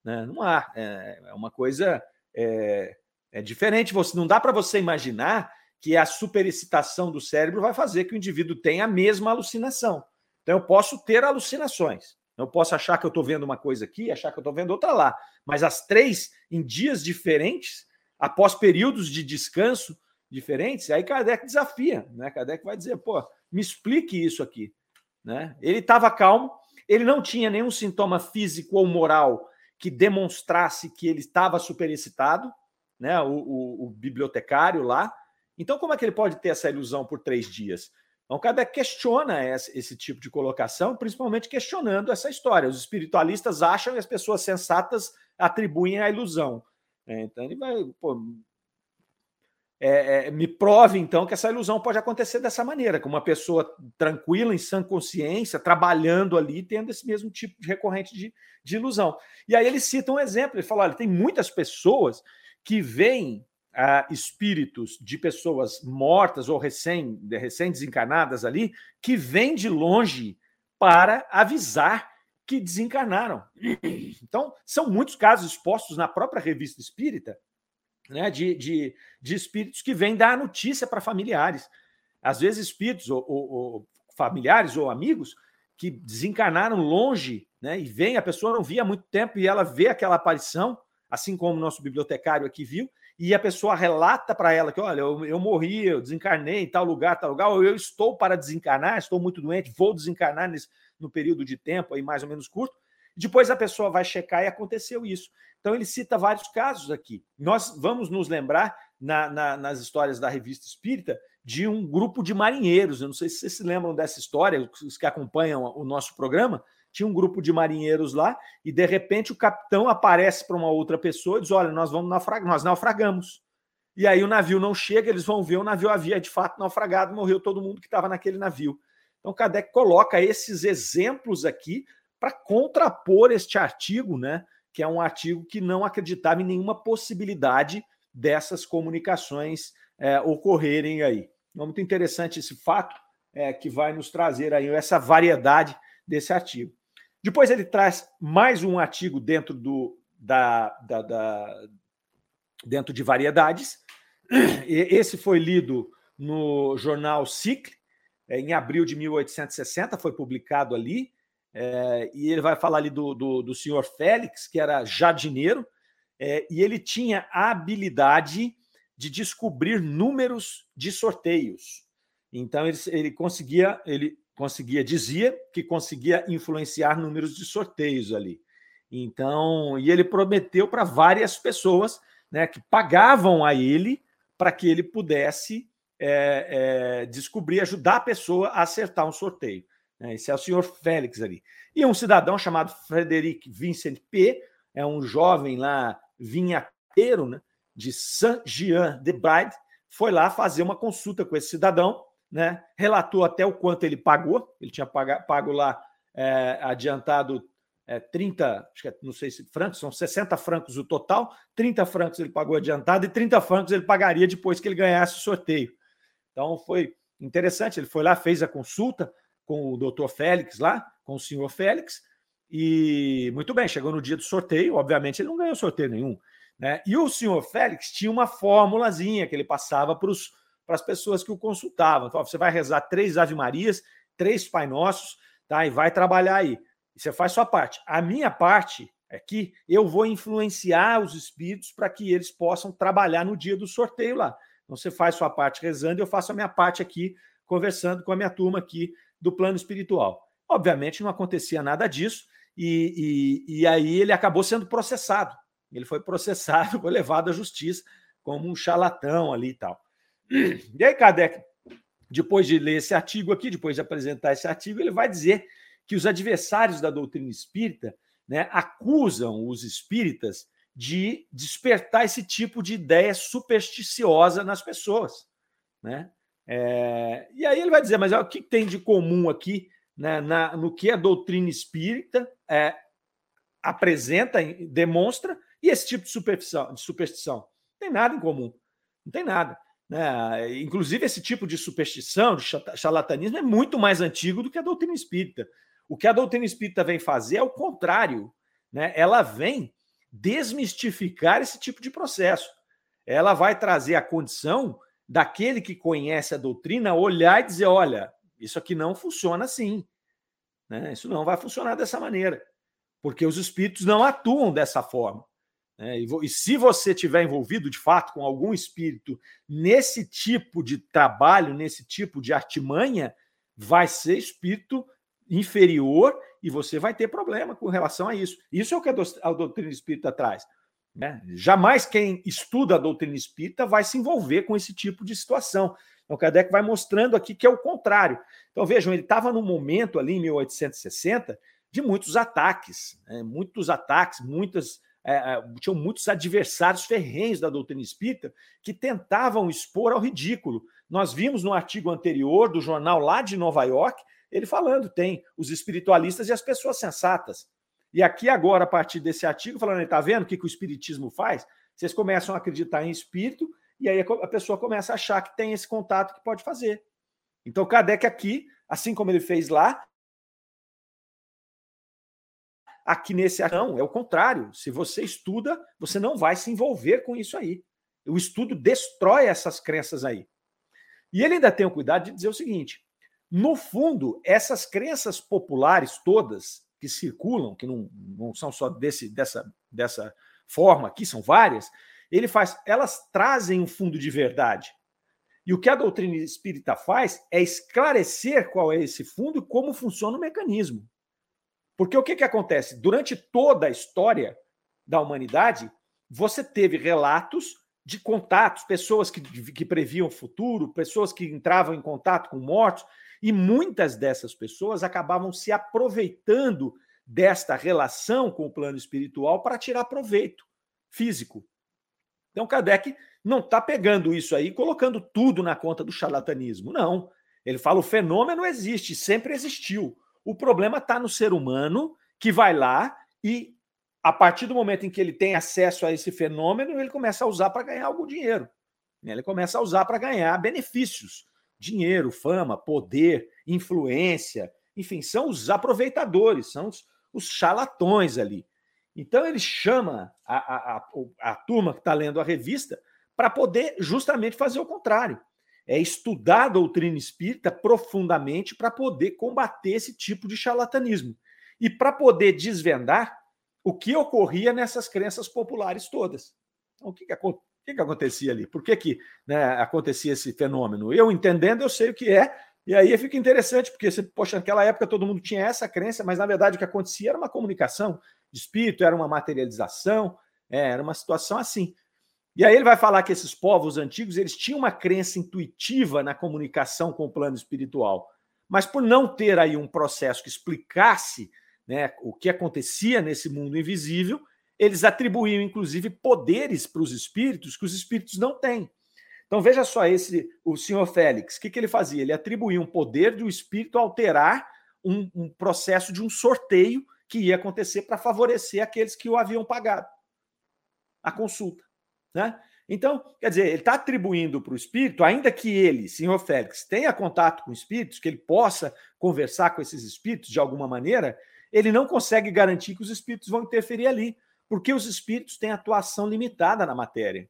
Né? Não há. É, é uma coisa é, é, diferente. Você Não dá para você imaginar que a superexcitação do cérebro vai fazer que o indivíduo tenha a mesma alucinação. Então eu posso ter alucinações. Eu posso achar que eu estou vendo uma coisa aqui, achar que eu estou vendo outra lá. Mas as três, em dias diferentes, após períodos de descanso diferentes, aí Kardec desafia, né? Kardec vai dizer, pô, me explique isso aqui. Né? Ele estava calmo, ele não tinha nenhum sintoma físico ou moral que demonstrasse que ele estava superexcitado, né? O, o, o, bibliotecário lá. Então, como é que ele pode ter essa ilusão por três dias? Então, Kardec questiona esse, esse tipo de colocação, principalmente questionando essa história. Os espiritualistas acham e as pessoas sensatas atribuem a ilusão. É, então, ele vai. Pô, é, é, me prove, então, que essa ilusão pode acontecer dessa maneira, com uma pessoa tranquila, em sã consciência, trabalhando ali, tendo esse mesmo tipo de recorrente de, de ilusão. E aí ele cita um exemplo, ele fala: olha, tem muitas pessoas que veem ah, espíritos de pessoas mortas ou recém, recém desencarnadas ali, que vêm de longe para avisar que desencarnaram. Então, são muitos casos expostos na própria revista espírita né, de, de, de espíritos que vêm dar notícia para familiares. Às vezes, espíritos ou, ou, ou, familiares ou amigos que desencarnaram longe, né, e vem, a pessoa não via há muito tempo e ela vê aquela aparição, assim como o nosso bibliotecário aqui viu, e a pessoa relata para ela que, olha, eu, eu, morri, eu desencarnei em tal lugar, tal lugar, ou eu estou para desencarnar, estou muito doente, vou desencarnar nesse, no período de tempo aí mais ou menos curto. Depois a pessoa vai checar e aconteceu isso. Então, ele cita vários casos aqui. Nós vamos nos lembrar, na, na, nas histórias da revista Espírita, de um grupo de marinheiros. Eu não sei se vocês se lembram dessa história, os que acompanham o nosso programa. Tinha um grupo de marinheiros lá, e de repente o capitão aparece para uma outra pessoa e diz: Olha, nós vamos naufragar, nós naufragamos. E aí o navio não chega, eles vão ver, o navio havia de fato naufragado, morreu todo mundo que estava naquele navio. Então, Kardec coloca esses exemplos aqui para contrapor este artigo, né? que é um artigo que não acreditava em nenhuma possibilidade dessas comunicações é, ocorrerem aí. É muito interessante esse fato é, que vai nos trazer aí essa variedade desse artigo. Depois ele traz mais um artigo dentro do da, da, da dentro de variedades. Esse foi lido no jornal Cicle é, em abril de 1860, foi publicado ali. É, e ele vai falar ali do, do, do senhor Félix, que era jardineiro, é, e ele tinha a habilidade de descobrir números de sorteios. Então ele, ele conseguia, ele conseguia, dizia que conseguia influenciar números de sorteios ali. Então, e ele prometeu para várias pessoas né, que pagavam a ele para que ele pudesse é, é, descobrir, ajudar a pessoa a acertar um sorteio. Né? Esse é o senhor Félix ali. E um cidadão chamado Frederic Vincent P., é um jovem lá, vinhateiro, né, de Saint-Jean-de-Bride, foi lá fazer uma consulta com esse cidadão, né, relatou até o quanto ele pagou, ele tinha pago, lá é, adiantado é, 30, acho que é, não sei se francos, são 60 francos o total, 30 francos ele pagou adiantado e 30 francos ele pagaria depois que ele ganhasse o sorteio. Então foi interessante, ele foi lá, fez a consulta, com o doutor Félix lá, com o senhor Félix, e muito bem, chegou no dia do sorteio, obviamente ele não ganhou sorteio nenhum. Né? E o senhor Félix tinha uma formulazinha que ele passava para as pessoas que o consultavam. Então, você vai rezar três Ave Marias, três Pai Nossos, tá? E vai trabalhar aí. E você faz sua parte. A minha parte é que eu vou influenciar os espíritos para que eles possam trabalhar no dia do sorteio lá. Então você faz sua parte rezando e eu faço a minha parte aqui, conversando com a minha turma aqui do plano espiritual. Obviamente não acontecia nada disso, e, e, e aí ele acabou sendo processado. Ele foi processado, *laughs* foi levado à justiça como um charlatão ali e tal. E aí, Kardec, depois de ler esse artigo aqui, depois de apresentar esse artigo, ele vai dizer que os adversários da doutrina espírita né, acusam os espíritas de despertar esse tipo de ideia supersticiosa nas pessoas. Né? É, e aí ele vai dizer, mas o que tem de comum aqui né, na, no que a doutrina espírita é, apresenta, demonstra, e esse tipo de superstição, de superstição? Não tem nada em comum, não tem nada. Né? Inclusive, esse tipo de superstição, de charlatanismo, é muito mais antigo do que a doutrina espírita. O que a doutrina espírita vem fazer é o contrário. Né? Ela vem desmistificar esse tipo de processo. Ela vai trazer a condição daquele que conhece a doutrina olhar e dizer: olha, isso aqui não funciona assim. Né? Isso não vai funcionar dessa maneira, porque os espíritos não atuam dessa forma. Né? E, e se você tiver envolvido de fato com algum espírito nesse tipo de trabalho, nesse tipo de artimanha, vai ser espírito inferior e você vai ter problema com relação a isso. Isso é o que a doutrina espírita traz. Né? Jamais quem estuda a doutrina espírita vai se envolver com esse tipo de situação. Então, Kardec vai mostrando aqui que é o contrário. Então, vejam, ele estava num momento ali em 1860 de muitos ataques, né? muitos ataques, muitas. É, é, tinham muitos adversários ferrenhos da doutrina espírita que tentavam expor ao ridículo. Nós vimos no artigo anterior do jornal lá de Nova York, ele falando: tem os espiritualistas e as pessoas sensatas. E aqui agora, a partir desse artigo, falando, está vendo o que, que o espiritismo faz? Vocês começam a acreditar em espírito e aí a pessoa começa a achar que tem esse contato que pode fazer. Então, Kardec aqui, assim como ele fez lá, aqui nesse não, é o contrário. Se você estuda, você não vai se envolver com isso aí. O estudo destrói essas crenças aí. E ele ainda tem o cuidado de dizer o seguinte: no fundo, essas crenças populares todas, que circulam, que não, não são só desse, dessa, dessa forma aqui, são várias, ele faz, elas trazem um fundo de verdade. E o que a doutrina espírita faz é esclarecer qual é esse fundo e como funciona o mecanismo. Porque o que, que acontece? Durante toda a história da humanidade, você teve relatos de contatos, pessoas que, que previam o futuro, pessoas que entravam em contato com mortos, e muitas dessas pessoas acabavam se aproveitando desta relação com o plano espiritual para tirar proveito físico. Então, Kardec não está pegando isso aí colocando tudo na conta do charlatanismo. Não. Ele fala: o fenômeno existe, sempre existiu. O problema está no ser humano que vai lá e, a partir do momento em que ele tem acesso a esse fenômeno, ele começa a usar para ganhar algum dinheiro. Ele começa a usar para ganhar benefícios dinheiro, fama, poder, influência, enfim, são os aproveitadores, são os, os charlatões ali. Então ele chama a, a, a, a turma que está lendo a revista para poder justamente fazer o contrário. É estudar a doutrina espírita profundamente para poder combater esse tipo de charlatanismo. E para poder desvendar o que ocorria nessas crenças populares todas. Então, o que, que? O que, que acontecia ali? Por que, que né, acontecia esse fenômeno? Eu entendendo, eu sei o que é, e aí fica interessante, porque, você, poxa, naquela época todo mundo tinha essa crença, mas na verdade o que acontecia era uma comunicação de espírito, era uma materialização, é, era uma situação assim. E aí ele vai falar que esses povos antigos eles tinham uma crença intuitiva na comunicação com o plano espiritual, mas por não ter aí um processo que explicasse né, o que acontecia nesse mundo invisível, eles atribuíam, inclusive, poderes para os espíritos que os espíritos não têm. Então veja só esse o senhor Félix, o que, que ele fazia? Ele atribuía um poder de o um espírito alterar um, um, processo de um sorteio que ia acontecer para favorecer aqueles que o haviam pagado a consulta, né? Então, quer dizer, ele está atribuindo para o espírito, ainda que ele, senhor Félix, tenha contato com espíritos, que ele possa conversar com esses espíritos de alguma maneira, ele não consegue garantir que os espíritos vão interferir ali, porque os espíritos têm atuação limitada na matéria.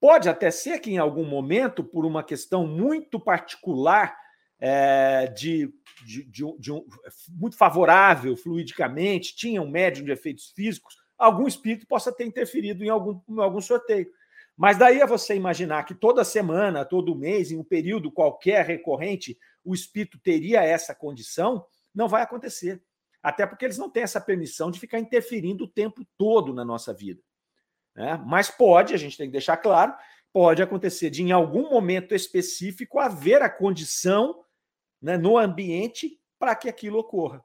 Pode até ser que em algum momento, por uma questão muito particular, é, de, de, de, de um, muito favorável fluidicamente, tinha um médium de efeitos físicos, algum espírito possa ter interferido em algum, em algum sorteio. Mas daí é você imaginar que toda semana, todo mês, em um período qualquer recorrente, o espírito teria essa condição, não vai acontecer. Até porque eles não têm essa permissão de ficar interferindo o tempo todo na nossa vida. Né? Mas pode, a gente tem que deixar claro, pode acontecer de, em algum momento específico, haver a condição né, no ambiente para que aquilo ocorra.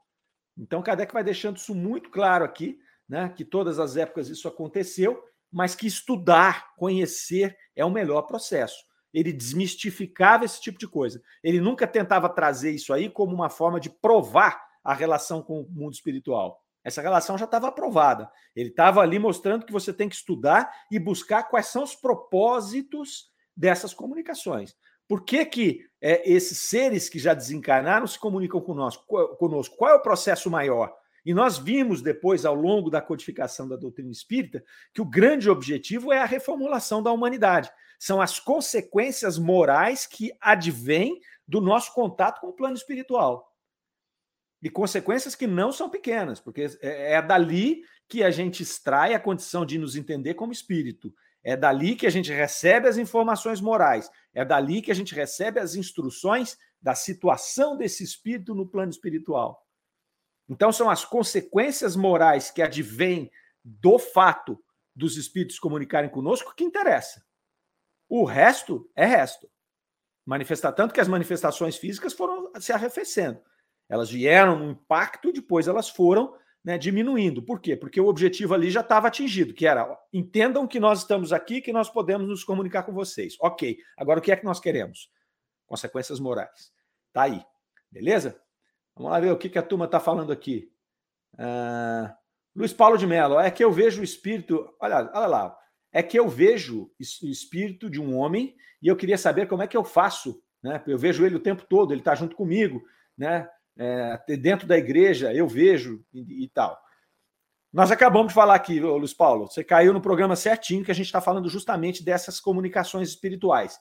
Então, Kardec vai deixando isso muito claro aqui, né, que todas as épocas isso aconteceu, mas que estudar, conhecer é o melhor processo. Ele desmistificava esse tipo de coisa. Ele nunca tentava trazer isso aí como uma forma de provar a relação com o mundo espiritual. Essa relação já estava aprovada. Ele estava ali mostrando que você tem que estudar e buscar quais são os propósitos dessas comunicações. Por que, que é, esses seres que já desencarnaram se comunicam conosco? Qual é o processo maior? E nós vimos depois, ao longo da codificação da doutrina espírita, que o grande objetivo é a reformulação da humanidade. São as consequências morais que advêm do nosso contato com o plano espiritual. E consequências que não são pequenas, porque é, é dali que a gente extrai a condição de nos entender como espírito. É dali que a gente recebe as informações morais. É dali que a gente recebe as instruções da situação desse espírito no plano espiritual. Então, são as consequências morais que advêm do fato dos espíritos comunicarem conosco que interessa. O resto é resto. Manifestar tanto que as manifestações físicas foram se arrefecendo. Elas vieram no impacto e depois elas foram né, diminuindo. Por quê? Porque o objetivo ali já estava atingido, que era entendam que nós estamos aqui, que nós podemos nos comunicar com vocês. Ok. Agora o que é que nós queremos? Consequências morais. Tá aí. Beleza? Vamos lá ver o que, a turma está falando aqui. Uh, Luiz Paulo de Mello, é que eu vejo o espírito. Olha, olha lá. É que eu vejo o espírito de um homem e eu queria saber como é que eu faço. Né? Eu vejo ele o tempo todo, ele está junto comigo. Né? é, dentro da igreja, eu vejo e, e, tal. Nós acabamos de falar aqui, Luiz Paulo, você caiu no programa certinho que a gente está falando justamente dessas comunicações espirituais.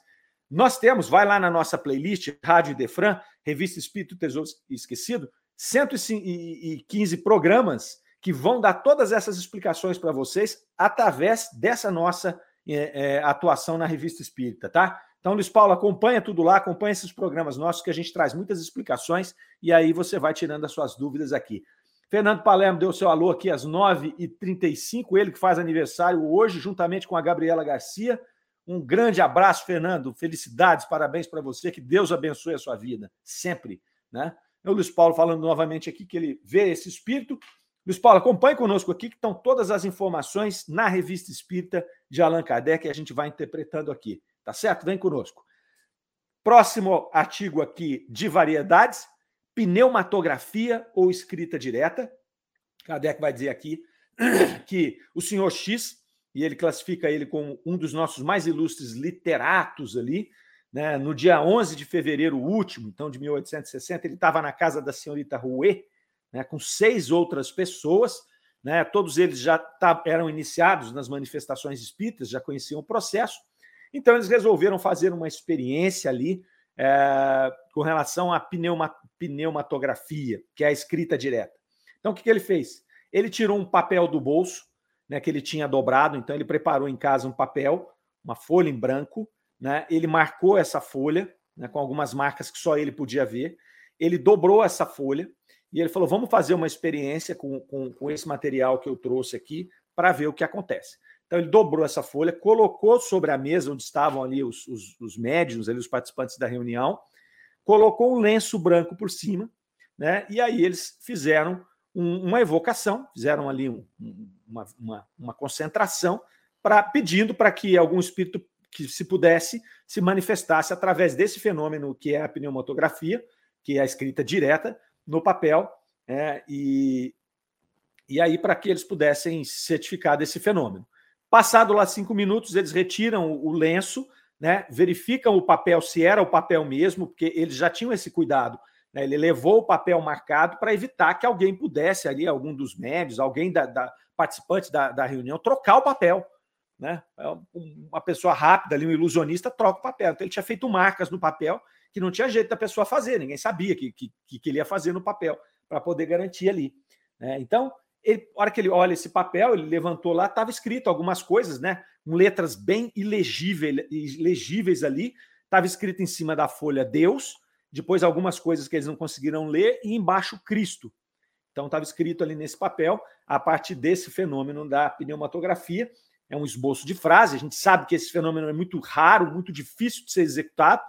Nós temos, vai lá na nossa playlist, Rádio Defran, Revista Espírito Tesouro Esquecido, 115 programas que vão dar todas essas explicações para vocês através dessa nossa é, é, atuação na Revista Espírita, tá? Então, Luiz Paulo, acompanha tudo lá, acompanha esses programas nossos, que a gente traz muitas explicações e aí você vai tirando as suas dúvidas aqui. Fernando Palermo deu seu alô aqui às 9h35, ele que faz aniversário hoje, juntamente com a Gabriela Garcia. Um grande abraço, Fernando. Felicidades, parabéns para você, que Deus abençoe a sua vida, sempre. Né? É o Luiz Paulo falando novamente aqui que ele vê esse espírito. Luiz Paulo, acompanhe conosco aqui, que estão todas as informações na revista espírita de Allan Kardec, que a gente vai interpretando aqui. Tá certo? Vem conosco. Próximo artigo aqui de variedades: pneumatografia ou escrita direta. Kardec vai dizer aqui *clears throat* que o senhor X, e ele classifica ele como um dos nossos mais ilustres literatos ali, né, no dia 11 de fevereiro último, então de 1860, ele estava na casa da senhorita Rouet, né, com seis outras pessoas, né, todos eles já eram iniciados nas manifestações espíritas, já conheciam o processo, então, eles resolveram fazer uma experiência ali é, com relação à pneuma, pneumatografia, que é a escrita direta. Então, o que, que ele fez? Ele tirou um papel do bolso, né, que ele tinha dobrado, então ele preparou em casa um papel, uma folha em branco, né, ele marcou essa folha, né, com algumas marcas que só ele podia ver, ele dobrou essa folha e ele falou: vamos fazer uma experiência com, com, com esse material que eu trouxe aqui para ver o que acontece. Então ele dobrou essa folha, colocou sobre a mesa onde estavam ali os, os, os médiums, ali, os participantes da reunião, colocou um lenço branco por cima, né? E aí eles fizeram um, uma evocação, fizeram ali um, uma, uma, uma, concentração, para pedindo para que algum espírito que se pudesse se manifestasse através desse fenômeno que é a pneumatografia, que é a escrita direta no papel, é, e, e aí para que eles pudessem certificar desse fenômeno. Passado lá cinco minutos, eles retiram o lenço, né? verificam o papel se era o papel mesmo, porque eles já tinham esse cuidado. Né? Ele levou o papel marcado para evitar que alguém pudesse ali, algum dos médios, alguém da, da participante da, da, reunião, trocar o papel. Né? É uma pessoa rápida ali, um ilusionista, troca o papel. Então ele tinha feito marcas no papel que não tinha jeito da pessoa fazer, ninguém sabia que, que, que ele ia fazer no papel para poder garantir ali. Né? Então, ele, hora que ele olha esse papel, ele levantou lá, estava escrito algumas coisas, né? Com letras bem ilegíveis, ilegíveis ali. Estava escrito em cima da folha Deus, depois algumas coisas que eles não conseguiram ler, e embaixo Cristo. Então estava escrito ali nesse papel, a partir desse fenômeno da pneumatografia. É um esboço de frase. A gente sabe que esse fenômeno é muito raro, muito difícil de ser executado,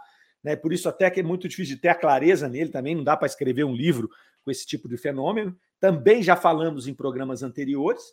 né? Por isso até que é muito difícil de ter a clareza nele também. Não dá para escrever um livro com esse tipo de fenômeno também já falamos em programas anteriores.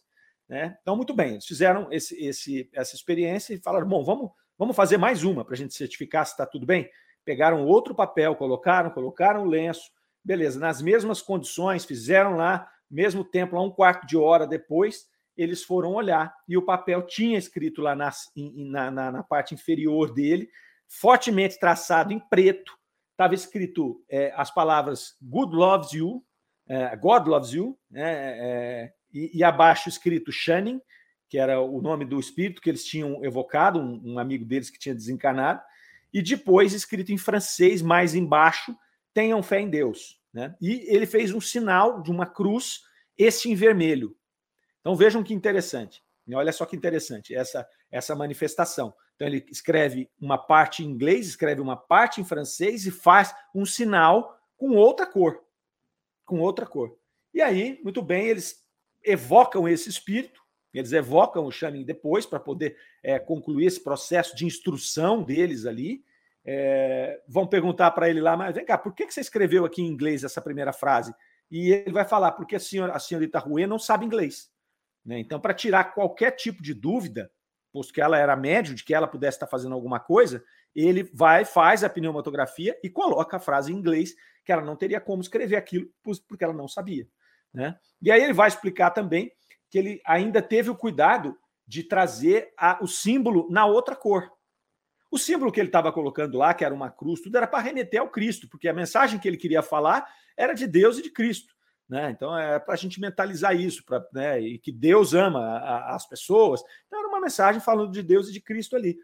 Né? Então, muito bem, eles fizeram esse, esse, essa experiência e falaram: bom, vamos, vamos fazer mais uma para a gente certificar se está tudo bem. Pegaram outro papel, colocaram, colocaram o lenço, beleza, nas mesmas condições, fizeram lá, mesmo tempo, lá um quarto de hora depois, eles foram olhar e o papel tinha escrito lá na, na, na, na parte inferior dele, fortemente traçado em preto, estava escrito é, as palavras Good loves you, é, God Loves You, né, é, e, e, abaixo escrito Shannon, que era o nome do espírito que eles tinham evocado, um, um, amigo deles que tinha desencarnado, e depois escrito em francês, mais embaixo, tenham fé em Deus. Né? E ele fez um sinal de uma cruz, esse em vermelho. Então vejam que interessante. Olha só que interessante essa, essa manifestação. Então ele escreve uma parte em inglês, escreve uma parte em francês e faz um sinal com outra cor. Com outra cor. E aí, muito bem, eles evocam esse espírito, eles evocam o Shamin depois para poder é, concluir esse processo de instrução deles ali. É, vão perguntar para ele lá, mas vem cá, por que, que você escreveu aqui em inglês essa primeira frase? E ele vai falar, porque a, senhora, a senhorita Rue não sabe inglês. Né? Então, para tirar qualquer tipo de dúvida, posto que ela era médio de que ela pudesse estar fazendo alguma coisa, ele vai, faz a pneumatografia e coloca a frase em inglês, que ela não teria como escrever aquilo, porque ela não sabia. Né? E aí ele vai explicar também que ele ainda teve o cuidado de trazer a, o símbolo na outra cor. O símbolo que ele estava colocando lá, que era uma cruz, tudo era para remeter ao Cristo, porque a mensagem que ele queria falar era de Deus e de Cristo. Né? Então é para a gente mentalizar isso, pra, né? e que Deus ama a, a, as pessoas. Então era uma mensagem falando de Deus e de Cristo ali.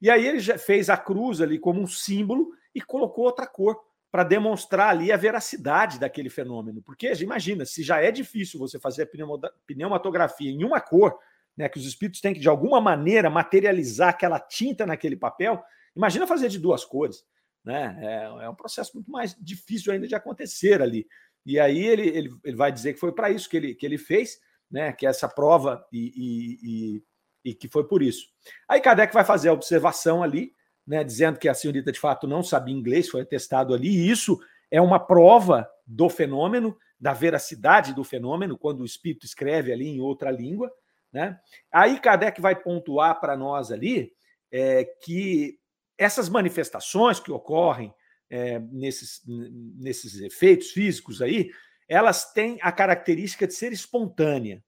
E aí ele já fez a cruz ali como um símbolo e colocou outra cor para demonstrar ali a veracidade daquele fenômeno. Porque imagina, se já é difícil você fazer a pneumatografia em uma cor, né, que os espíritos têm que de alguma maneira materializar aquela tinta naquele papel, imagina fazer de duas cores. Né? É, é um processo muito mais difícil ainda de acontecer ali. E aí ele, ele, ele vai dizer que foi para isso que ele, que ele fez, né, que é essa prova e, e, e, e que foi por isso. Aí Kardec vai fazer a observação ali, né, dizendo que a senhorita de fato não sabia inglês, foi atestado ali, e isso é uma prova do fenômeno, da veracidade do fenômeno, quando o espírito escreve ali em outra língua. Né? Aí Kardec vai pontuar para nós ali é, que essas manifestações que ocorrem é, nesses, nesses efeitos físicos aí, elas têm a característica de ser espontânea.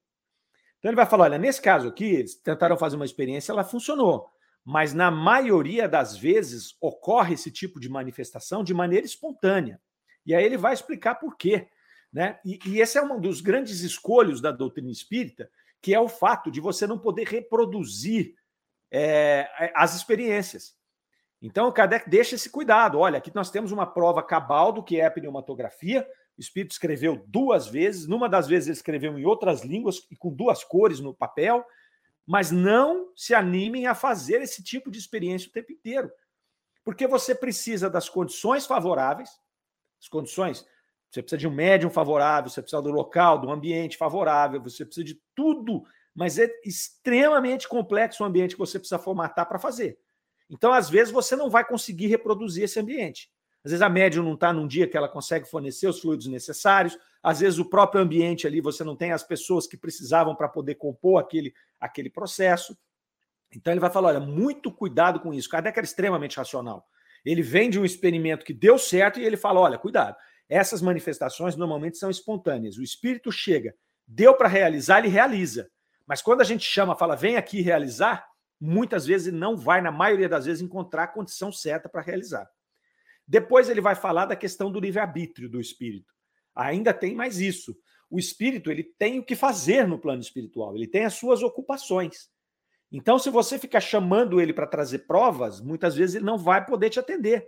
Então ele vai falar: olha, nesse caso aqui, eles tentaram fazer uma experiência, ela funcionou mas na maioria das vezes ocorre esse tipo de manifestação de maneira espontânea. E aí ele vai explicar por quê. Né? E, e esse é um dos grandes escolhos da doutrina espírita, que é o fato de você não poder reproduzir é, as experiências. Então, o Kardec deixa esse cuidado. Olha, aqui nós temos uma prova cabal do que é a pneumatografia. O Espírito escreveu duas vezes. Numa das vezes, ele escreveu em outras línguas e com duas cores no papel mas não se animem a fazer esse tipo de experiência o tempo inteiro. Porque você precisa das condições favoráveis, as condições, você precisa de um médium favorável, você precisa do local, do ambiente favorável, você precisa de tudo, mas é extremamente complexo o ambiente que você precisa formatar para fazer. Então, às vezes, você não vai conseguir reproduzir esse ambiente. Às vezes a médium não está num dia que ela consegue fornecer os fluidos necessários, às vezes o próprio ambiente ali você não tem as pessoas que precisavam para poder compor aquele, aquele processo. Então ele vai falar: olha, muito cuidado com isso. Kardec era extremamente racional. Ele vem de um experimento que deu certo e ele fala: olha, cuidado, essas manifestações normalmente são espontâneas. O espírito chega, deu para realizar, ele realiza. Mas quando a gente chama, fala, vem aqui realizar, muitas vezes ele não vai, na maioria das vezes, encontrar a condição certa para realizar. Depois ele vai falar da questão do livre-arbítrio do espírito. Ainda tem mais isso. O espírito ele tem o que fazer no plano espiritual, ele tem as suas ocupações. Então, se você ficar chamando ele para trazer provas, muitas vezes ele não vai poder te atender.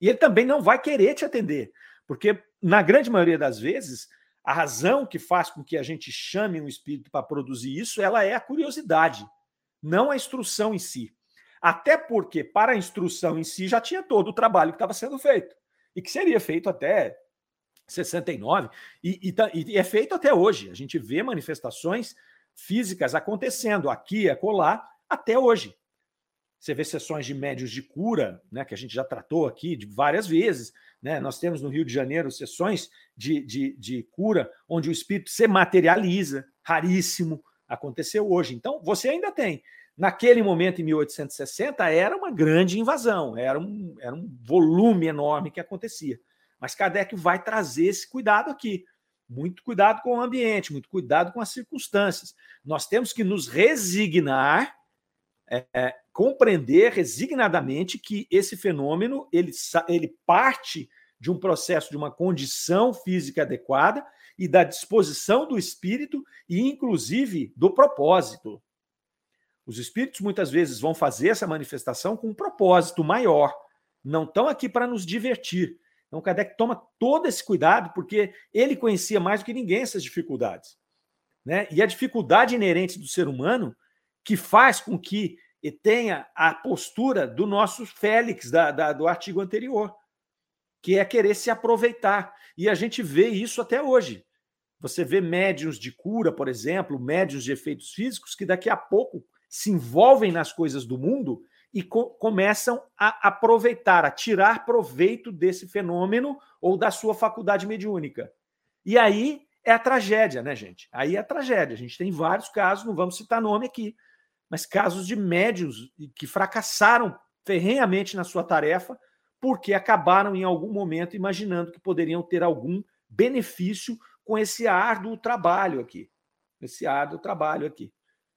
E ele também não vai querer te atender, porque na grande maioria das vezes, a razão que faz com que a gente chame um espírito para produzir isso, ela é a curiosidade, não a instrução em si. Até porque, para a instrução em si, já tinha todo o trabalho que estava sendo feito. E que seria feito até 69, e, e, e é feito até hoje. A gente vê manifestações físicas acontecendo aqui e acolá até hoje. Você vê sessões de médios de cura, né, que a gente já tratou aqui de várias vezes. Né? Nós temos no Rio de Janeiro sessões de, de, de cura onde o espírito se materializa, raríssimo, aconteceu hoje. Então, você ainda tem Naquele momento, em 1860, era uma grande invasão, era um, era um volume enorme que acontecia. Mas Kardec vai trazer esse cuidado aqui. Muito cuidado com o ambiente, muito cuidado com as circunstâncias. Nós temos que nos resignar, é, é, compreender resignadamente que esse fenômeno ele, ele parte de um processo de uma condição física adequada e da disposição do espírito e, inclusive, do propósito. Os espíritos muitas vezes vão fazer essa manifestação com um propósito maior. Não estão aqui para nos divertir. Então, Kardec toma todo esse cuidado, porque ele conhecia mais do que ninguém essas dificuldades. Né? E a dificuldade inerente do ser humano que faz com que tenha a postura do nosso Félix, da, da, do artigo anterior, que é querer se aproveitar. E a gente vê isso até hoje. Você vê médios de cura, por exemplo, médios de efeitos físicos, que daqui a pouco se envolvem nas coisas do mundo e co começam a aproveitar, a tirar proveito desse fenômeno ou da sua faculdade mediúnica. E aí é a tragédia, né, gente? Aí é a tragédia. A gente tem vários casos, não vamos citar nome aqui, mas casos de médios que fracassaram ferrenhamente na sua tarefa porque acabaram em algum momento imaginando que poderiam ter algum benefício com esse árduo trabalho aqui, esse árduo trabalho aqui.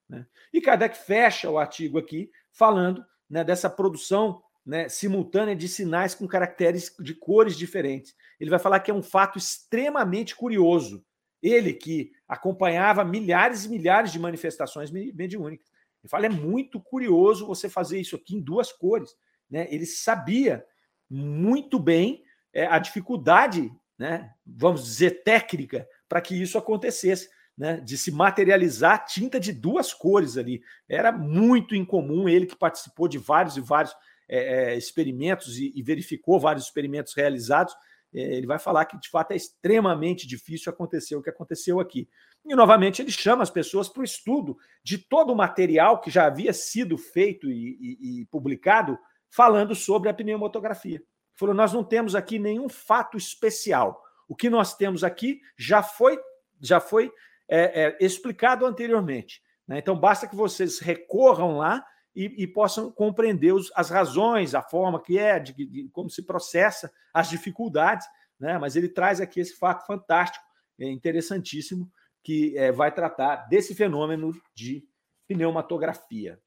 Né? E Kardec fecha o artigo aqui falando né, dessa produção né, simultânea de sinais com caracteres de cores diferentes. Ele vai falar que é um fato extremamente curioso. Ele que acompanhava milhares e milhares de manifestações mediúnicas. Ele fala: é muito curioso você fazer isso aqui em duas cores. Né? Ele sabia muito bem é, a dificuldade, né, vamos dizer, técnica, para que isso acontecesse né, de se materializar tinta de duas cores ali. Era muito incomum, ele que participou de vários e vários é, experimentos e, e, verificou vários experimentos realizados, é, ele vai falar que de fato é extremamente difícil acontecer o que aconteceu aqui. E novamente ele chama as pessoas para o estudo de todo o material que já havia sido feito e, e, e publicado falando sobre a pneumatografia. Falou: nós não temos aqui nenhum fato especial. O que nós temos aqui já foi já foi é, é, explicado anteriormente. Né? Então, basta que vocês recorram lá e, e possam compreender os, as razões, a forma que é, de, de, como se processa, as dificuldades. Né? Mas ele traz aqui esse fato fantástico, é interessantíssimo, que é, vai tratar desse fenômeno de pneumatografia.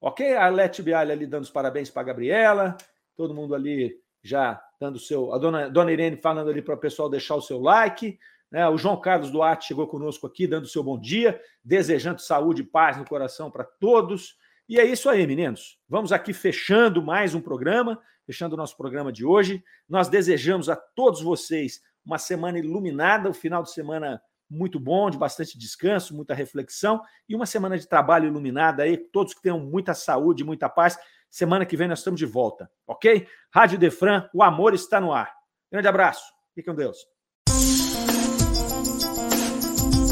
Ok? A Leti Bialha ali dando os parabéns para a Gabriela, todo mundo ali já dando o seu. A dona, dona Irene falando ali para o pessoal deixar o seu like. Né? O João Carlos Duarte chegou conosco aqui, dando o seu bom dia, desejando saúde e paz no coração para todos. E é isso aí, meninos. Vamos aqui fechando mais um programa, fechando o nosso programa de hoje. Nós desejamos a todos vocês uma semana iluminada, um final de semana muito bom, de bastante descanso, muita reflexão e uma semana de trabalho iluminada aí. Todos que tenham muita saúde, muita paz. Semana que vem nós estamos de volta, ok? Rádio Defran, o amor está no ar. Grande abraço. Fique com Deus.